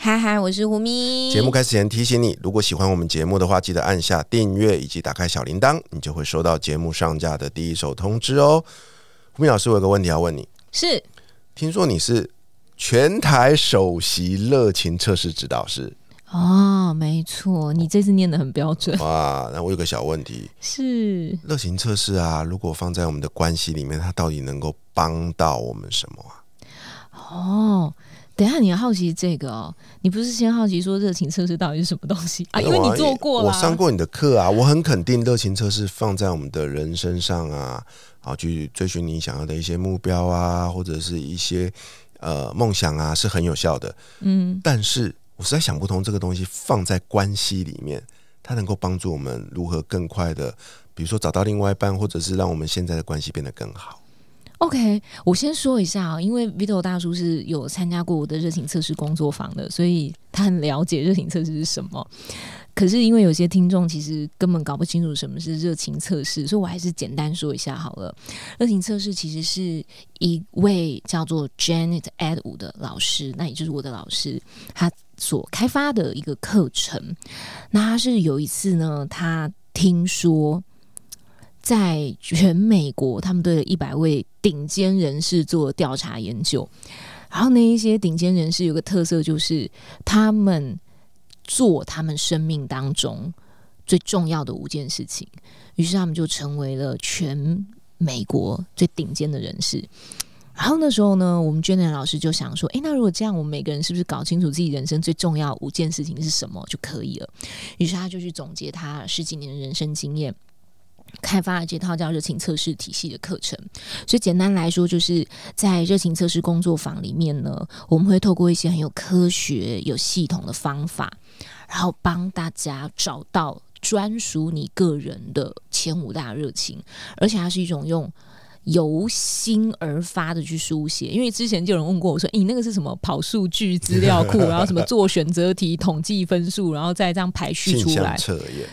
嗨嗨，我是胡咪。节目开始前提醒你，如果喜欢我们节目的话，记得按下订阅以及打开小铃铛，你就会收到节目上架的第一手通知哦。胡咪老师，我有个问题要问你，是听说你是全台首席热情测试指导师哦，没错，你这次念的很标准。哇，那我有个小问题，是热情测试啊，如果放在我们的关系里面，它到底能够帮到我们什么啊？哦。等下，你要好奇这个哦？你不是先好奇说热情测试到底是什么东西啊？因为你做过，我上过你的课啊，我很肯定热情测试放在我们的人身上啊，好，去追寻你想要的一些目标啊，或者是一些呃梦想啊，是很有效的。嗯，但是我实在想不通，这个东西放在关系里面，它能够帮助我们如何更快的，比如说找到另外一半，或者是让我们现在的关系变得更好。OK，我先说一下啊，因为 Vito 大叔是有参加过我的热情测试工作坊的，所以他很了解热情测试是什么。可是因为有些听众其实根本搞不清楚什么是热情测试，所以我还是简单说一下好了。热情测试其实是一位叫做 Janet Edwood 的老师，那也就是我的老师，他所开发的一个课程。那他是有一次呢，他听说。在全美国，他们对了一百位顶尖人士做调查研究，然后那一些顶尖人士有个特色，就是他们做他们生命当中最重要的五件事情，于是他们就成为了全美国最顶尖的人士。然后那时候呢，我们娟娟老师就想说：“诶，那如果这样，我们每个人是不是搞清楚自己人生最重要五件事情是什么就可以了？”于是他就去总结他十几年的人生经验。开发了这套叫热情测试体系的课程，所以简单来说，就是在热情测试工作坊里面呢，我们会透过一些很有科学、有系统的方法，然后帮大家找到专属你个人的前五大热情，而且它是一种用。由心而发的去书写，因为之前就有人问过我说：“你那个是什么？跑数据资料库，然后什么做选择题、统计分数，然后再这样排序出来？”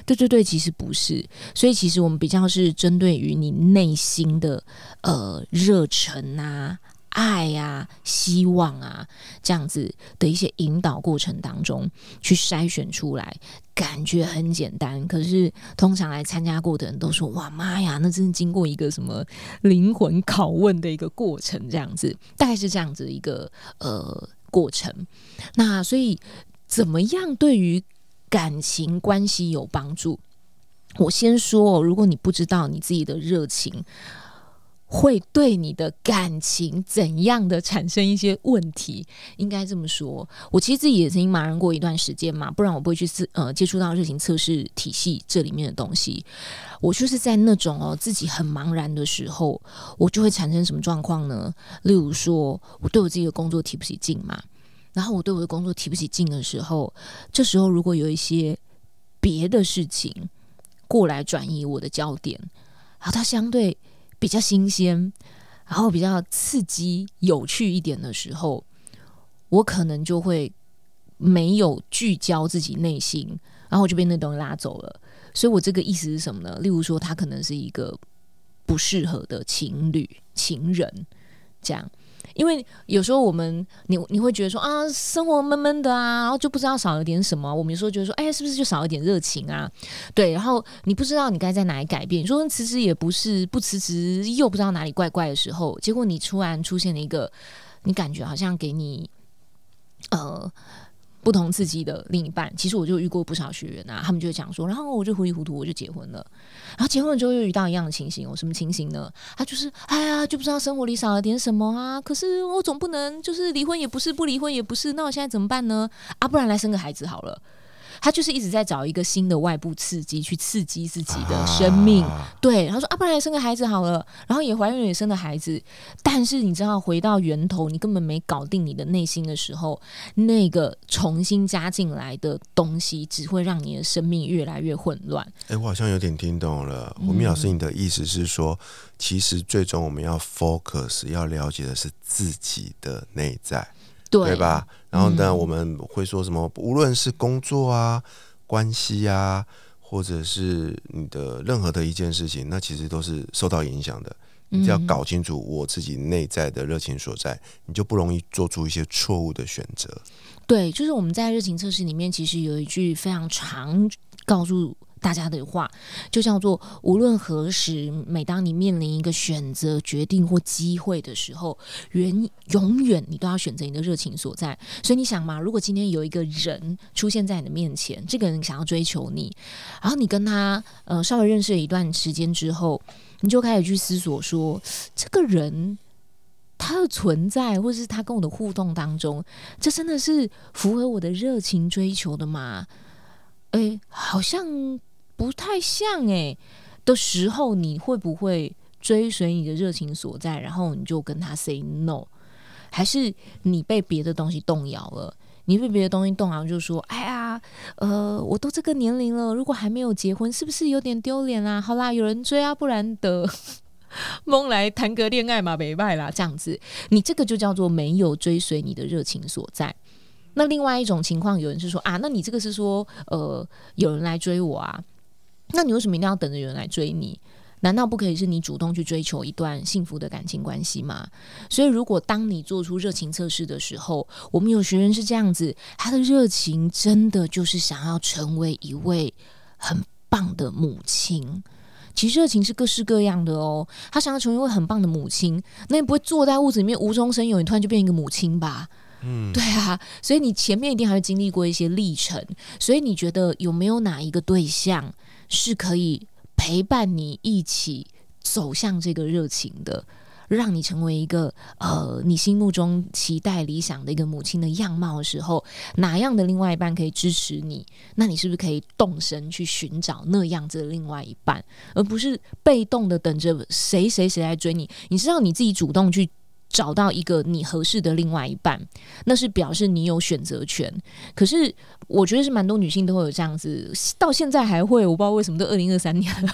对对对，其实不是。所以其实我们比较是针对于你内心的呃热忱啊。爱呀，希望啊，这样子的一些引导过程当中，去筛选出来，感觉很简单。可是通常来参加过的人都说：“哇妈呀，那真是经过一个什么灵魂拷问的一个过程，这样子，大概是这样子一个呃过程。”那所以怎么样对于感情关系有帮助？我先说，如果你不知道你自己的热情。会对你的感情怎样的产生一些问题？应该这么说，我其实自己也曾经茫然过一段时间嘛，不然我不会去自呃接触到热情测试体系这里面的东西。我就是在那种哦自己很茫然的时候，我就会产生什么状况呢？例如说，我对我自己的工作提不起劲嘛，然后我对我的工作提不起劲的时候，这时候如果有一些别的事情过来转移我的焦点，然后它相对。比较新鲜，然后比较刺激、有趣一点的时候，我可能就会没有聚焦自己内心，然后我就被那东西拉走了。所以我这个意思是什么呢？例如说，他可能是一个不适合的情侣、情人，这样。因为有时候我们你你会觉得说啊，生活闷闷的啊，然后就不知道少了点什么。我们有时候觉得说，哎，是不是就少了点热情啊？对，然后你不知道你该在哪里改变。你说辞职也不是，不辞职又不知道哪里怪怪的时候，结果你突然出现了一个，你感觉好像给你呃。不同刺激的另一半，其实我就遇过不少学员啊，他们就讲说，然后我就糊里糊涂我就结婚了，然后结婚了之后又遇到一样的情形，有什么情形呢？他就是哎呀，就不知道生活里少了点什么啊，可是我总不能就是离婚也不是，不离婚也不是，那我现在怎么办呢？啊，不然来生个孩子好了。他就是一直在找一个新的外部刺激去刺激自己的生命。对，他说啊，不然生个孩子好了，然后也怀孕也生了孩子。但是你知道，回到源头，你根本没搞定你的内心的时候，那个重新加进来的东西，只会让你的生命越来越混乱。哎，我好像有点听懂了，吴明老师，你的意思是说，其实最终我们要 focus，要了解的是自己的内在。对吧？然后呢，我们会说什么？无论是工作啊、关系啊，或者是你的任何的一件事情，那其实都是受到影响的。你只要搞清楚我自己内在的热情所在，你就不容易做出一些错误的选择。对，就是我们在热情测试里面，其实有一句非常常告诉。大家的话就叫做：无论何时，每当你面临一个选择、决定或机会的时候，原永远你都要选择你的热情所在。所以你想嘛，如果今天有一个人出现在你的面前，这个人想要追求你，然后你跟他呃稍微认识了一段时间之后，你就开始去思索说，这个人他的存在，或者是他跟我的互动当中，这真的是符合我的热情追求的吗？哎，好像。不太像哎的时候，你会不会追随你的热情所在，然后你就跟他 say no？还是你被别的东西动摇了？你被别的东西动摇，就说：“哎呀，呃，我都这个年龄了，如果还没有结婚，是不是有点丢脸啊？”好啦，有人追啊，不然的 蒙来谈个恋爱嘛，没败啦。这样子，你这个就叫做没有追随你的热情所在。那另外一种情况，有人是说：“啊，那你这个是说，呃，有人来追我啊？”那你为什么一定要等着有人来追你？难道不可以是你主动去追求一段幸福的感情关系吗？所以，如果当你做出热情测试的时候，我们有学员是这样子，他的热情真的就是想要成为一位很棒的母亲。其实热情是各式各样的哦，他想要成为一位很棒的母亲，那你不会坐在屋子里面无中生有，你突然就变一个母亲吧？嗯，对啊，所以你前面一定还会经历过一些历程。所以你觉得有没有哪一个对象？是可以陪伴你一起走向这个热情的，让你成为一个呃你心目中期待理想的一个母亲的样貌的时候，哪样的另外一半可以支持你？那你是不是可以动身去寻找那样子的另外一半，而不是被动的等着谁谁谁来追你？你知道你自己主动去。找到一个你合适的另外一半，那是表示你有选择权。可是我觉得是蛮多女性都会有这样子，到现在还会，我不知道为什么都二零二三年了。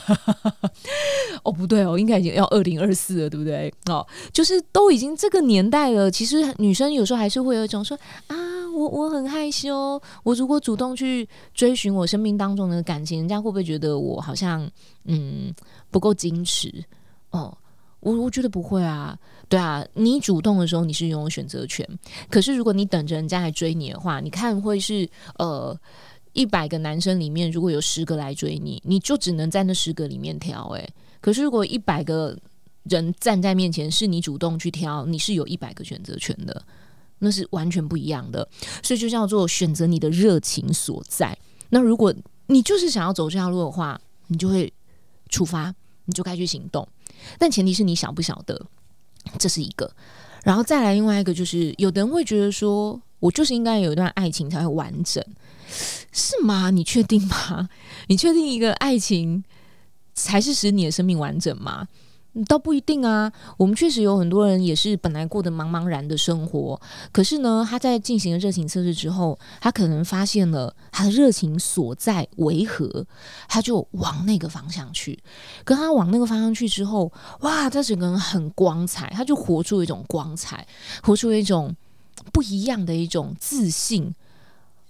哦，不对哦，应该已经要二零二四了，对不对？哦，就是都已经这个年代了。其实女生有时候还是会有一种说啊，我我很害羞，我如果主动去追寻我生命当中的感情，人家会不会觉得我好像嗯不够矜持？哦。我我觉得不会啊，对啊，你主动的时候你是拥有选择权，可是如果你等着人家来追你的话，你看会是呃一百个男生里面如果有十个来追你，你就只能在那十个里面挑诶。可是如果一百个人站在面前是你主动去挑，你是有一百个选择权的，那是完全不一样的，所以就叫做选择你的热情所在。那如果你就是想要走这条路的话，你就会出发，你就该去行动。但前提是你晓不晓得，这是一个，然后再来另外一个，就是有的人会觉得说，我就是应该有一段爱情才会完整，是吗？你确定吗？你确定一个爱情才是使你的生命完整吗？倒不一定啊，我们确实有很多人也是本来过得茫茫然的生活，可是呢，他在进行了热情测试之后，他可能发现了他的热情所在为何，他就往那个方向去。跟他往那个方向去之后，哇，他整个人很光彩，他就活出一种光彩，活出一种不一样的一种自信。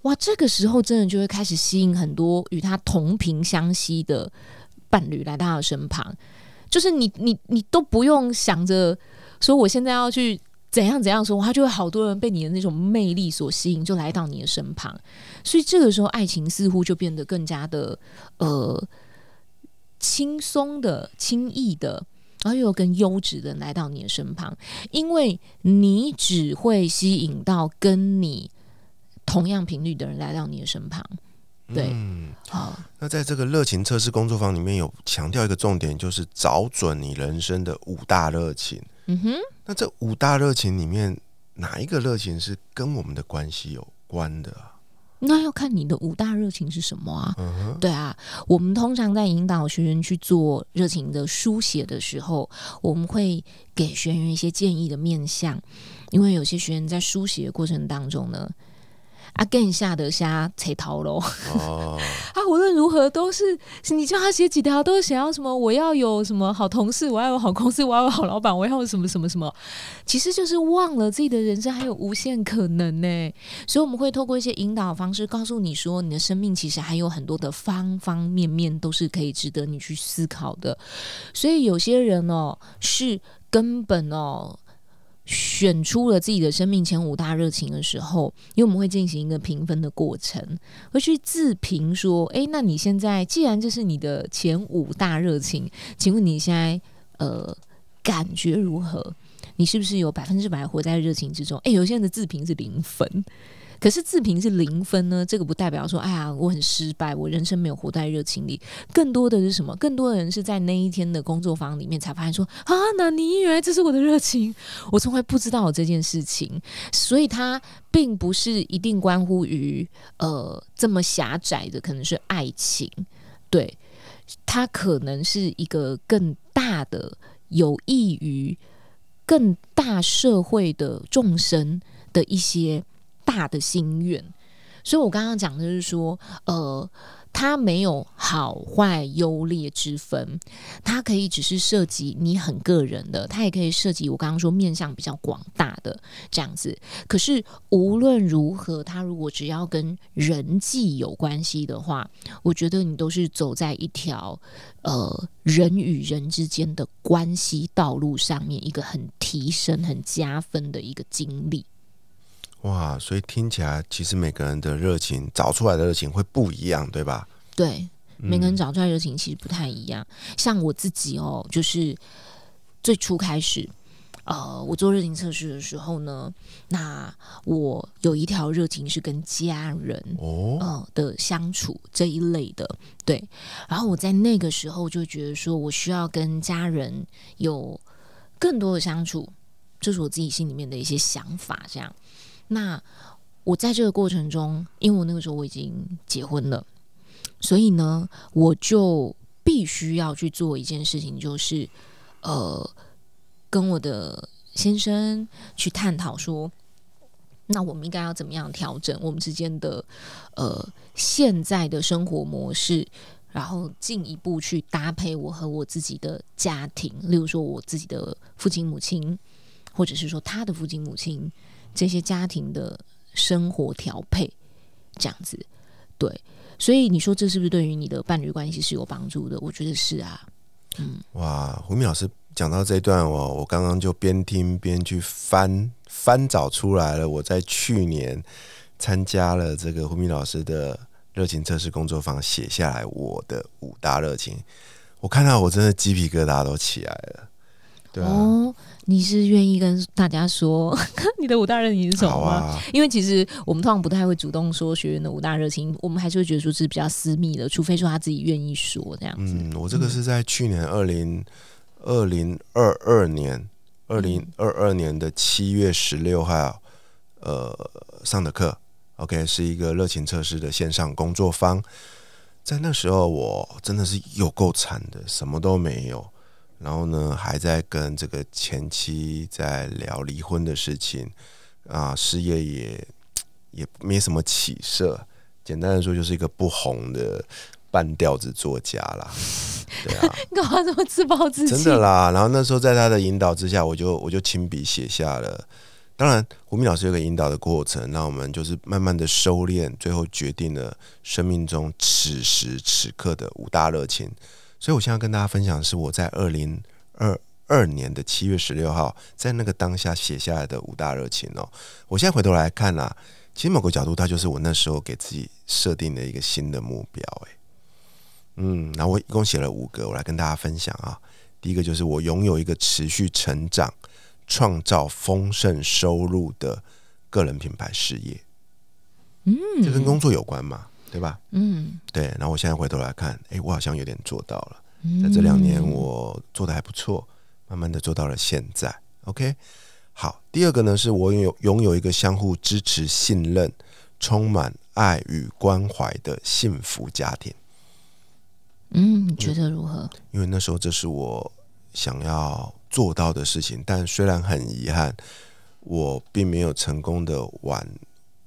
哇，这个时候真的就会开始吸引很多与他同频相吸的伴侣来到他的身旁。就是你你你都不用想着说我现在要去怎样怎样说，他就会好多人被你的那种魅力所吸引，就来到你的身旁。所以这个时候，爱情似乎就变得更加的呃轻松的、轻易的，然后又更优质的来到你的身旁，因为你只会吸引到跟你同样频率的人来到你的身旁。对，嗯，好。那在这个热情测试工作坊里面有强调一个重点，就是找准你人生的五大热情。嗯哼，那这五大热情里面哪一个热情是跟我们的关系有关的？那要看你的五大热情是什么啊？嗯对啊，我们通常在引导学员去做热情的书写的时候，我们会给学员一些建议的面向，因为有些学员在书写的过程当中呢。啊，更下得下才逃喽！哦，啊，无论如何都是你叫他写几条，都是想要什么？我要有什么好同事，我要有好公司，我要有好老板，我要有什么什么什么？其实就是忘了自己的人生还有无限可能呢。所以我们会透过一些引导方式，告诉你说，你的生命其实还有很多的方方面面都是可以值得你去思考的。所以有些人哦，是根本哦。选出了自己的生命前五大热情的时候，因为我们会进行一个评分的过程，会去自评说：诶，那你现在既然这是你的前五大热情，请问你现在呃感觉如何？你是不是有百分之百活在热情之中？诶，有些人的自评是零分。可是自评是零分呢？这个不代表说，哎呀，我很失败，我人生没有活在热情里。更多的是什么？更多的人是在那一天的工作坊里面才发现说，啊，那你原来这是我的热情，我从来不知道这件事情。所以它并不是一定关乎于呃这么狭窄的，可能是爱情，对，它可能是一个更大的有益于更大社会的众生的一些。大的心愿，所以我刚刚讲的是说，呃，它没有好坏优劣之分，它可以只是涉及你很个人的，它也可以涉及我刚刚说面向比较广大的这样子。可是无论如何，它如果只要跟人际有关系的话，我觉得你都是走在一条呃人与人之间的关系道路上面，一个很提升、很加分的一个经历。哇，所以听起来其实每个人的热情找出来的热情会不一样，对吧？对，每个人找出来热情其实不太一样。像我自己哦，就是最初开始，呃，我做热情测试的时候呢，那我有一条热情是跟家人哦的相处这一类的，对。然后我在那个时候就觉得说，我需要跟家人有更多的相处，这是我自己心里面的一些想法，这样。那我在这个过程中，因为我那个时候我已经结婚了，所以呢，我就必须要去做一件事情，就是呃，跟我的先生去探讨说，那我们应该要怎么样调整我们之间的呃现在的生活模式，然后进一步去搭配我和我自己的家庭，例如说我自己的父亲母亲，或者是说他的父亲母亲。这些家庭的生活调配，这样子，对，所以你说这是不是对于你的伴侣关系是有帮助的？我觉得是啊，嗯，哇，胡明老师讲到这段，我我刚刚就边听边去翻翻找出来了。我在去年参加了这个胡明老师的热情测试工作坊，写下来我的五大热情，我看到我真的鸡皮疙瘩都起来了。哦，你是愿意跟大家说 你的五大热情是什么吗？因为其实我们通常不太会主动说学员的五大热情，我们还是会觉得说是比较私密的，除非说他自己愿意说这样子。嗯，我这个是在去年二零二零二二年二零二二年的七月十六号呃上的课，OK，是一个热情测试的线上工作坊。在那时候，我真的是有够惨的，什么都没有。然后呢，还在跟这个前妻在聊离婚的事情啊，事业也也没什么起色。简单的说，就是一个不红的半吊子作家啦。对啊，干嘛这么自暴自弃？真的啦。然后那时候在他的引导之下，我就我就亲笔写下了。当然，胡明老师有个引导的过程，那我们就是慢慢的收敛，最后决定了生命中此时此刻的五大热情。所以，我现在跟大家分享的是我在二零二二年的七月十六号，在那个当下写下来的五大热情哦。我现在回头来看啦，其实某个角度，它就是我那时候给自己设定的一个新的目标。诶，嗯，然后我一共写了五个，我来跟大家分享啊。第一个就是我拥有一个持续成长、创造丰盛收入的个人品牌事业。嗯，这跟工作有关吗？对吧？嗯，对。然后我现在回头来看，哎，我好像有点做到了。在这两年，我做的还不错，慢慢的做到了现在。OK，好。第二个呢，是我有拥有一个相互支持、信任、充满爱与关怀的幸福家庭。嗯，你觉得如何？因为那时候这是我想要做到的事情，但虽然很遗憾，我并没有成功的挽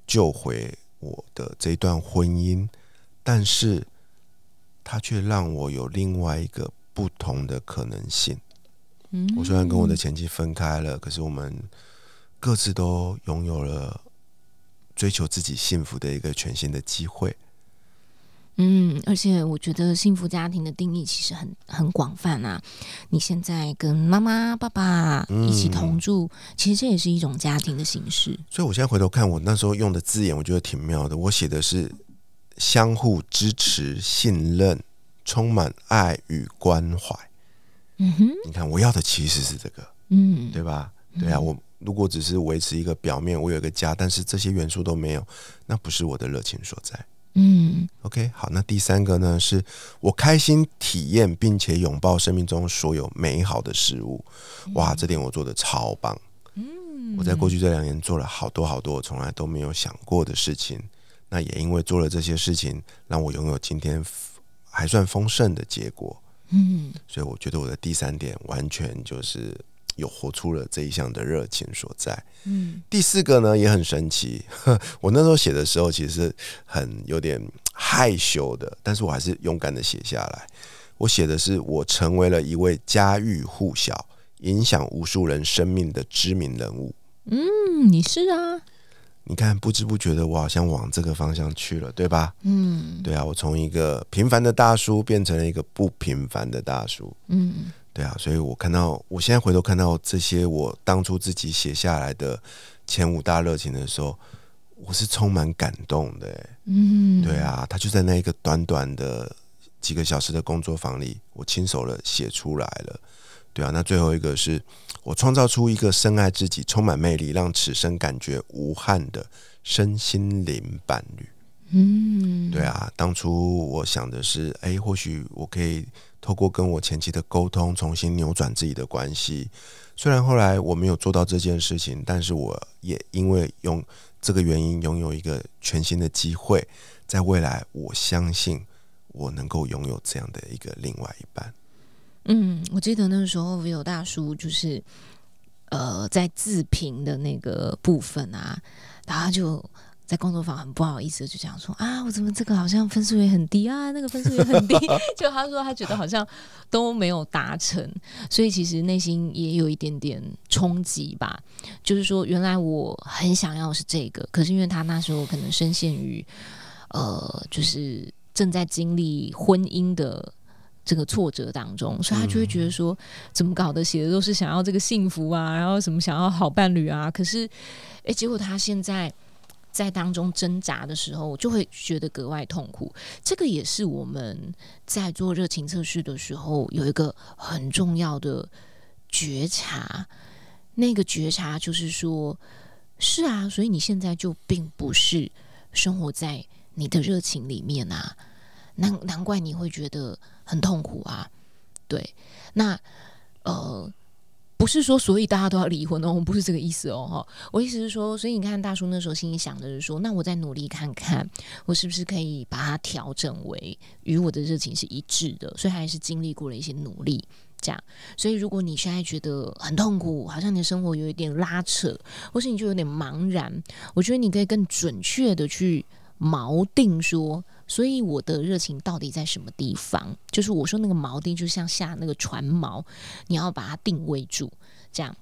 救回我的这段婚姻，但是他却让我有另外一个不同的可能性。嗯，我虽然跟我的前妻分开了，可是我们各自都拥有了追求自己幸福的一个全新的机会。嗯，而且我觉得幸福家庭的定义其实很很广泛啊。你现在跟妈妈、爸爸一起同住，其实这也是一种家庭的形式。所以我现在回头看我那时候用的字眼，我觉得挺妙的。我写的是相互支持、信任、充满爱与关怀。嗯哼，你看，我要的其实是这个，嗯，对吧？对啊，我如果只是维持一个表面，我有一个家，但是这些元素都没有，那不是我的热情所在。嗯 OK，好，那第三个呢，是我开心体验并且拥抱生命中所有美好的事物。哇，这点我做的超棒。嗯，我在过去这两年做了好多好多我从来都没有想过的事情，那也因为做了这些事情，让我拥有今天还算丰盛的结果。嗯，所以我觉得我的第三点完全就是有活出了这一项的热情所在。嗯，第四个呢也很神奇，我那时候写的时候其实很有点害羞的，但是我还是勇敢的写下来。我写的是我成为了一位家喻户晓、影响无数人生命的知名人物。嗯，你是啊，你看，不知不觉的，我好像往这个方向去了，对吧？嗯对啊，我从一个平凡的大叔变成了一个不平凡的大叔。嗯对啊，所以我看到，我现在回头看到这些我当初自己写下来的前五大热情的时候，我是充满感动的、欸。嗯，对，啊，他就在那一个短短的几个小时的工作坊里，我亲手的写出来了。对啊，那最后一个是我创造出一个深爱自己、充满魅力、让此生感觉无憾的身心灵伴侣。嗯，对啊，当初我想的是，哎，或许我可以透过跟我前妻的沟通，重新扭转自己的关系。虽然后来我没有做到这件事情，但是我也因为用这个原因拥有一个全新的机会，在未来，我相信我能够拥有这样的一个另外一半。嗯，我记得那时候 Vivo 大叔就是呃在自评的那个部分啊，然后他就在工作坊很不好意思的就讲说啊，我怎么这个好像分数也很低啊，那个分数也很低，就他说他觉得好像都没有达成，所以其实内心也有一点点冲击吧。就是说，原来我很想要是这个，可是因为他那时候可能深陷于呃，就是正在经历婚姻的。这个挫折当中，所以他就会觉得说，怎么搞的？写的都是想要这个幸福啊，然后什么想要好伴侣啊，可是，诶，结果他现在在当中挣扎的时候，就会觉得格外痛苦。这个也是我们在做热情测试的时候有一个很重要的觉察，那个觉察就是说，是啊，所以你现在就并不是生活在你的热情里面啊。难难怪你会觉得很痛苦啊，对，那呃，不是说所以大家都要离婚哦，我不是这个意思哦，哈，我意思是说，所以你看大叔那时候心里想的是说，那我再努力看看，我是不是可以把它调整为与我的热情是一致的，所以还是经历过了一些努力，这样，所以如果你现在觉得很痛苦，好像你的生活有一点拉扯，或是你就有点茫然，我觉得你可以更准确的去锚定说。所以我的热情到底在什么地方？就是我说那个锚定，就像下那个船锚，你要把它定位住，这样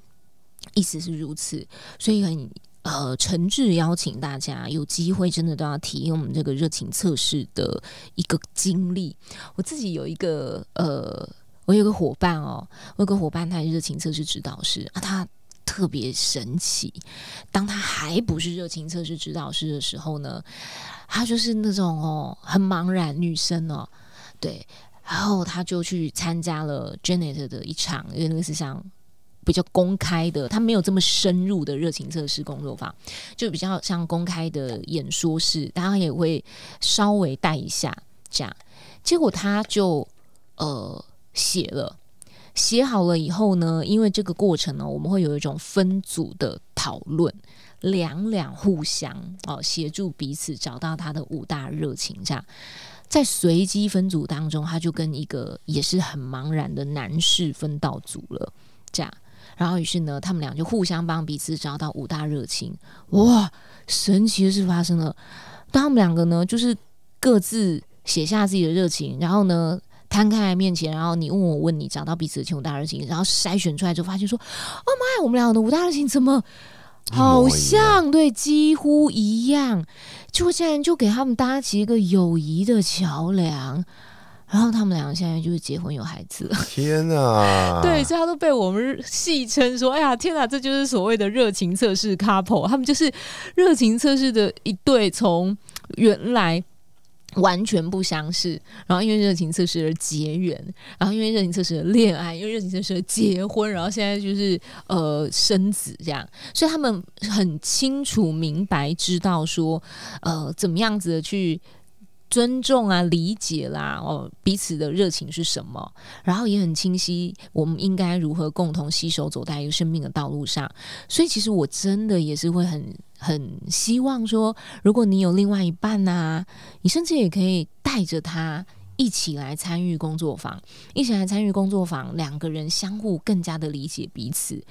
意思是如此。所以很呃诚挚邀请大家有机会真的都要体验我们这个热情测试的一个经历。我自己有一个呃，我有个伙伴哦，我有个伙伴，他热情测试指导师啊，他特别神奇。当他还不是热情测试指导师的时候呢？她就是那种哦，很茫然女生哦，对，然后她就去参加了 Janet 的一场，因为那个是像比较公开的，她没有这么深入的热情测试工作坊，就比较像公开的演说式，大家也会稍微带一下这样。结果她就呃写了，写好了以后呢，因为这个过程呢，我们会有一种分组的。讨论，两两互相哦，协助彼此找到他的五大热情。这样，在随机分组当中，他就跟一个也是很茫然的男士分到组了。这样，然后于是呢，他们俩就互相帮彼此找到五大热情。哇，神奇的事发生了，当他们两个呢，就是各自写下自己的热情，然后呢。摊开来面前，然后你问我问你，找到彼此的五大热情，然后筛选出来之后，发现说：“哦妈呀，我们两个的五大热情怎么好像对几乎一样？”就现在就给他们搭起一个友谊的桥梁，然后他们两个现在就是结婚有孩子了。天哪！对，所以他都被我们戏称说：“哎呀，天哪，这就是所谓的热情测试 couple，他们就是热情测试的一对，从原来。”完全不相识，然后因为热情测试而结缘，然后因为热情测试而恋爱，因为热情测试而结婚，然后现在就是呃生子这样，所以他们很清楚明白知道说呃怎么样子的去尊重啊理解啦哦彼此的热情是什么，然后也很清晰我们应该如何共同携手走在一个生命的道路上，所以其实我真的也是会很。很希望说，如果你有另外一半呐，你甚至也可以带着他一起来参与工作坊，一起来参与工作坊，两个人相互更加的理解彼此，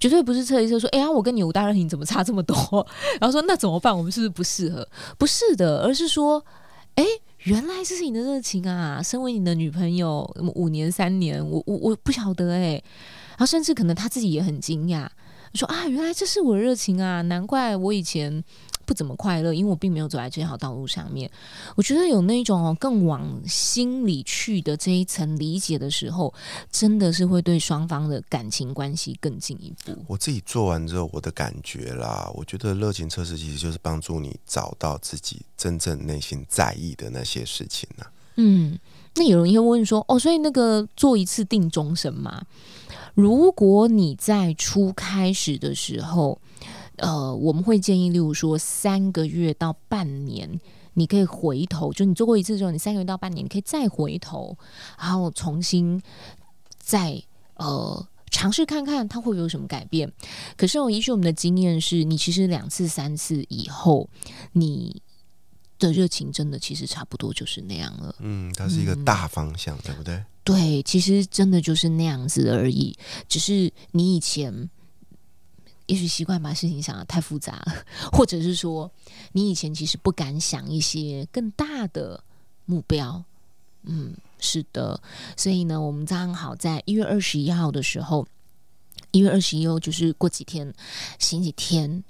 绝对不是测一测说，哎呀，我跟你五大热情怎么差这么多？然后说那怎么办？我们是不是不适合？不是的，而是说，哎，原来这是你的热情啊！身为你的女朋友五年三年，我我我不晓得哎，然后甚至可能他自己也很惊讶。说啊，原来这是我的热情啊！难怪我以前不怎么快乐，因为我并没有走在这条道路上面。我觉得有那种更往心里去的这一层理解的时候，真的是会对双方的感情关系更进一步。我自己做完之后，我的感觉啦，我觉得热情测试其实就是帮助你找到自己真正内心在意的那些事情呢。嗯，那有人会问说，哦，所以那个做一次定终身吗？如果你在初开始的时候，呃，我们会建议，例如说三个月到半年，你可以回头，就你做过一次之后，你三个月到半年，你可以再回头，然后重新再呃尝试看看它会有什么改变。可是，我依据我们的经验是，你其实两次、三次以后，你的热情真的其实差不多就是那样了。嗯，它是一个大方向，对不对？对，其实真的就是那样子而已。只是你以前也许习惯把事情想的太复杂，或者是说你以前其实不敢想一些更大的目标。嗯，是的。所以呢，我们刚好在一月二十一号的时候，一月二十一号就是过几天，星期天。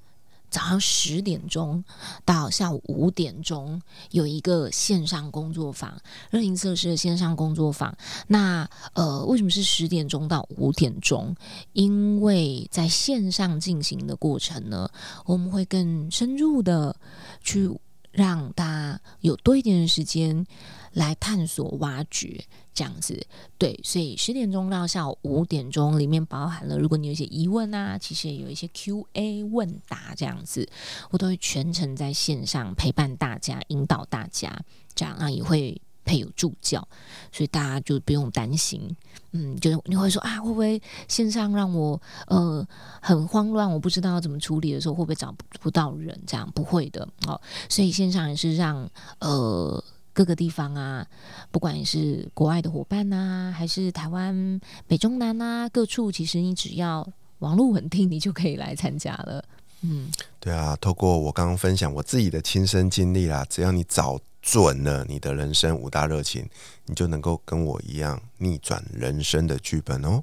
早上十点钟到下午五点钟有一个线上工作坊，热情测试的线上工作坊。那呃，为什么是十点钟到五点钟？因为在线上进行的过程呢，我们会更深入的去让大家有多一点的时间。来探索、挖掘这样子，对，所以十点钟到下午五点钟里面包含了，如果你有一些疑问啊，其实也有一些 Q&A 问答这样子，我都会全程在线上陪伴大家、引导大家，这样啊也会配有助教，所以大家就不用担心，嗯，就是你会说啊，会不会线上让我呃很慌乱，我不知道怎么处理的时候，会不会找不到人？这样不会的哦，所以线上也是让呃。各个地方啊，不管是国外的伙伴呐，还是台湾北中南啊，各处，其实你只要网络稳定，你就可以来参加了。嗯，对啊，透过我刚刚分享我自己的亲身经历啦，只要你找准了你的人生五大热情，你就能够跟我一样逆转人生的剧本哦。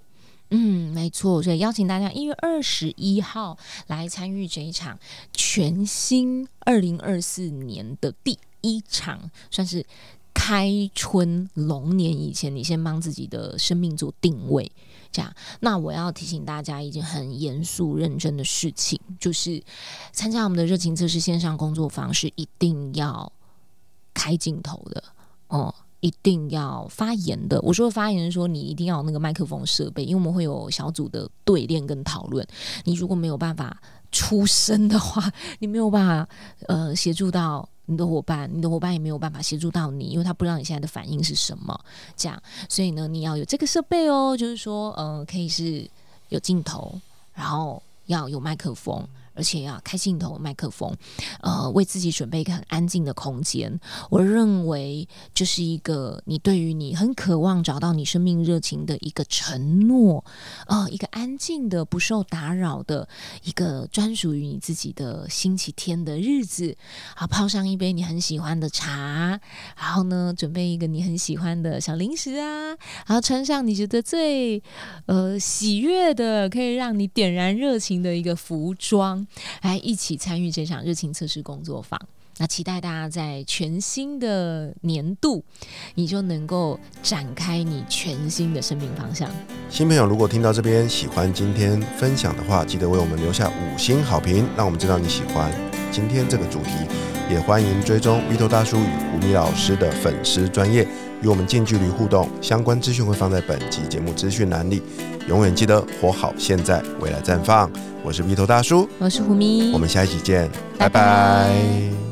嗯，没错，所以邀请大家一月二十一号来参与这一场全新二零二四年的第。一场算是开春龙年以前，你先帮自己的生命做定位，这样。那我要提醒大家一件很严肃认真的事情，就是参加我们的热情测试线上工作坊是一定要开镜头的哦，一定要发言的。我说发言说你一定要有那个麦克风设备，因为我们会有小组的对练跟讨论。你如果没有办法出声的话，你没有办法呃协助到。你的伙伴，你的伙伴也没有办法协助到你，因为他不知道你现在的反应是什么。这样，所以呢，你要有这个设备哦，就是说，嗯，可以是有镜头，然后要有麦克风，而且要开镜头、麦克风，呃，为自己准备一个很安静的空间。我认为，就是一个你对于你很渴望找到你生命热情的一个承诺，呃，一个安静的、不受打扰的一个专属于你自己的星期天的日子。好，泡上一杯你很喜欢的茶，然后呢，准备一个你很喜欢的小零食啊，然后穿上你觉得最呃喜悦的，可以让你点燃热情的一个服装。来一起参与这场热情测试工作坊，那期待大家在全新的年度，你就能够展开你全新的生命方向。新朋友，如果听到这边喜欢今天分享的话，记得为我们留下五星好评，让我们知道你喜欢今天这个主题。也欢迎追踪 V 头大叔与胡米老师的粉丝专业，与我们近距离互动。相关资讯会放在本集节目资讯栏里。永远记得活好现在，未来绽放。我是 V 头大叔，我是胡咪，我们下一期见，拜拜。